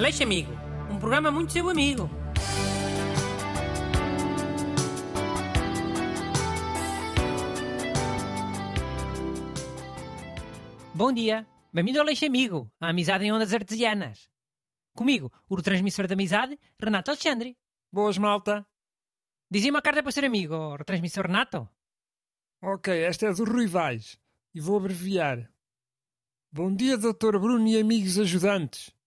Aleixo Amigo, um programa muito seu amigo. Bom dia, bem-vindo ao Aleixo Amigo, a amizade em ondas artesianas. Comigo, o transmissor da amizade, Renato Alexandre. Boas, malta. Dizia uma carta para ser amigo, o retransmissor Renato. Ok, esta é do Rui Vaz e vou abreviar. Bom dia, Dr. Bruno e amigos ajudantes.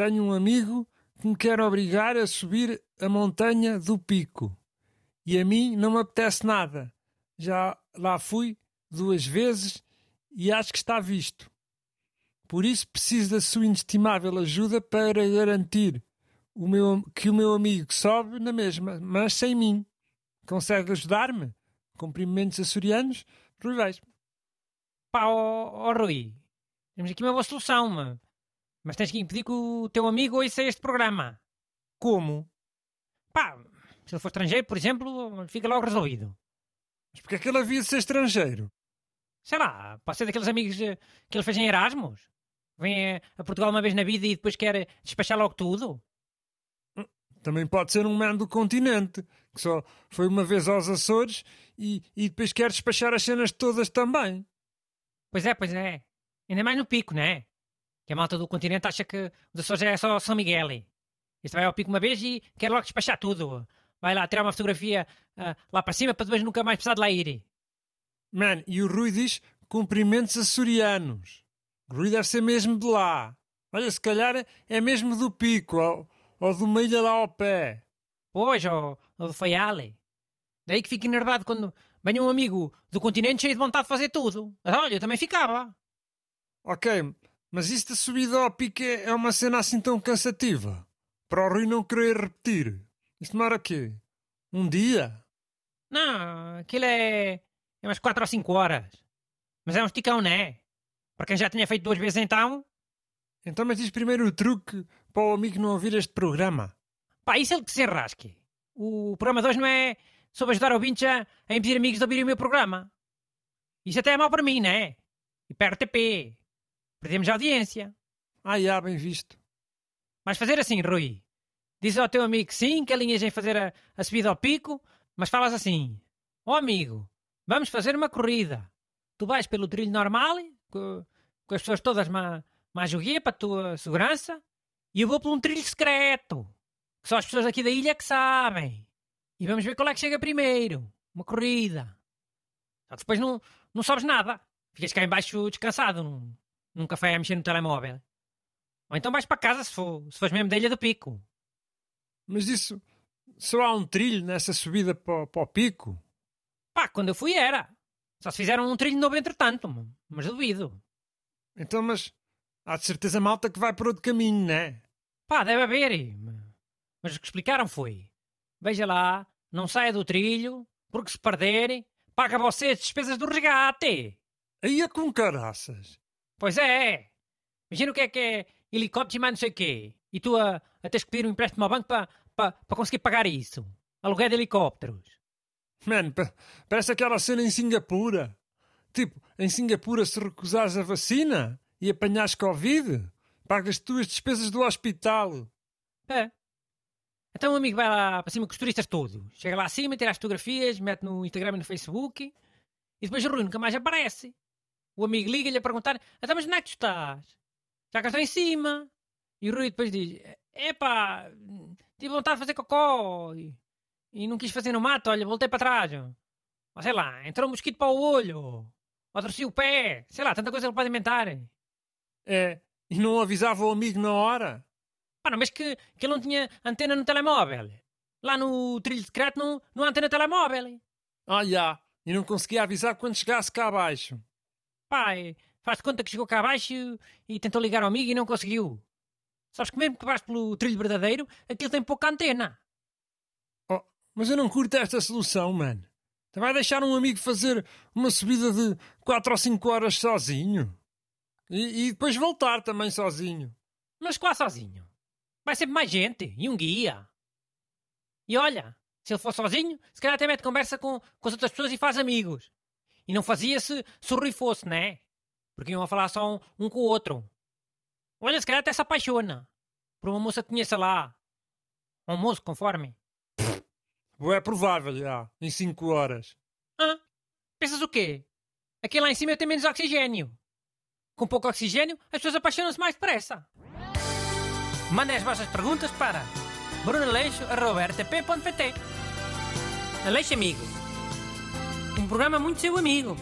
Tenho um amigo que me quer obrigar a subir a montanha do Pico. E a mim não me apetece nada. Já lá fui duas vezes e acho que está visto. Por isso preciso da sua inestimável ajuda para garantir o meu, que o meu amigo sobe na mesma, mas sem mim. Consegue ajudar-me? Cumprimentos açorianos, Rui. Pá, ó, Rui, temos aqui uma boa solução, mas, mas tens que impedir que o teu amigo ouça este programa. Como? Pá, se ele for estrangeiro, por exemplo, fica logo resolvido. Mas porque é que ele havia de ser estrangeiro? Sei lá, pode ser daqueles amigos eh, que ele fez em Erasmus. Vem a, a Portugal uma vez na vida e depois quer despachar logo tudo. Também pode ser um man do continente, que só foi uma vez aos Açores e, e depois quer despachar as cenas todas também. Pois é, pois é. Ainda mais no pico, não é? Que a malta do continente acha que os Açores é só São Miguel. Este vai ao pico uma vez e quer logo despachar tudo. Vai lá tirar uma fotografia ah, lá para cima para depois nunca mais precisar de lá ir. Man, e o Rui diz cumprimentos açorianos. O Rui deve ser mesmo de lá. Olha, se calhar é mesmo do pico, ou, ou de uma ilha lá ao pé. Pois, ou, ou do Faiale. Daí que fico enervado quando vem um amigo do continente cheio de vontade de fazer tudo. Mas olha, eu também ficava. Ok, mas isso da subida ao pico é uma cena assim tão cansativa. Para o Rui não querer repetir. Isto demora quê? Um dia? Não, aquilo é, é umas 4 ou 5 horas. Mas é um esticão, não é? Para quem já tinha feito duas vezes então. Então mas diz primeiro o truque para o amigo não ouvir este programa. Pá, isso é ele que se enrasque. O programa 2 não é sobre ajudar ouvintes a, a impedir amigos de ouvirem o meu programa. Isso até é mau para mim, não é? E para a RTP. Perdemos a audiência. Ah, já, bem visto. Vais fazer assim, Rui. Diz ao teu amigo que sim, que alinhas em fazer a, a subida ao pico, mas falas assim: Ó amigo, vamos fazer uma corrida. Tu vais pelo trilho normal, com, com as pessoas todas ma, ma joguia para a tua segurança, e eu vou por um trilho secreto, que só as pessoas aqui da ilha que sabem. E vamos ver qual é que chega primeiro. Uma corrida. Só que depois não, não sobes nada. Ficas cá embaixo descansado, num, num café a mexer no telemóvel. Ou então vais para casa se, for, se fores mesmo da Ilha do Pico. Mas isso. Só há um trilho nessa subida para, o- para o pico? Pá, quando eu fui era. Só se fizeram um trilho novo entretanto, mas duvido. Então, mas. Há de certeza malta que vai por outro caminho, não é? Pá, deve haver. Mas o que explicaram foi: veja lá, não saia do trilho, porque se perder, paga você as despesas do resgate. Aí é com caraças. Pois é. Imagina o que é que é helicóptero e mais não sei o quê. E tu a, a teres que pedir um empréstimo ao banco para pa, pa conseguir pagar isso. Aluguel de helicópteros. Mano, pa- parece aquela cena em Singapura. Tipo, em Singapura, se recusares a vacina e apanhares Covid, pagas tu as despesas do hospital. É. Então o amigo vai lá para cima com os turistas todos. Chega lá acima, tira as fotografias, mete no Instagram e no Facebook. E depois o Rui nunca mais aparece. O amigo liga-lhe a perguntar: Então, mas onde é que tu estás? Já cá estou em cima. E o Rui depois diz: Epá, tive vontade de fazer cocó e, e não quis fazer no mato, olha, voltei para trás. Ou sei lá, entrou um mosquito para o olho. Ou torci o pé. Sei lá, tanta coisa ele pode inventar. É, e não avisava o amigo na hora. Pá, não, mas que, que ele não tinha antena no telemóvel. Lá no trilho secreto não, não há antena telemóvel. Ah, já. E não conseguia avisar quando chegasse cá abaixo. Pai, faz de conta que chegou cá abaixo e tentou ligar ao amigo e não conseguiu. Sabes que mesmo que vais pelo trilho verdadeiro, aquilo tem pouca antena. Oh, mas eu não curto esta solução, mano. Vai deixar um amigo fazer uma subida de 4 ou 5 horas sozinho? E, e depois voltar também sozinho. Mas quase sozinho. Vai sempre mais gente e um guia. E olha, se ele for sozinho, se calhar até mete conversa com, com as outras pessoas e faz amigos. E não fazia se, o Rui fosse, né? Porque iam a falar só um, um com o outro. Olha, se calhar até se apaixona. Por uma moça que conheça lá. Um moço, conforme. É provável, já. Em 5 horas. Hã? Pensas o quê? Aqui lá em cima tem menos oxigênio. Com pouco oxigênio, as pessoas apaixonam-se mais depressa. Mandem as vossas perguntas para brunaleixo.rtp.pt Aleixo Amigo. Um programa muito seu amigo.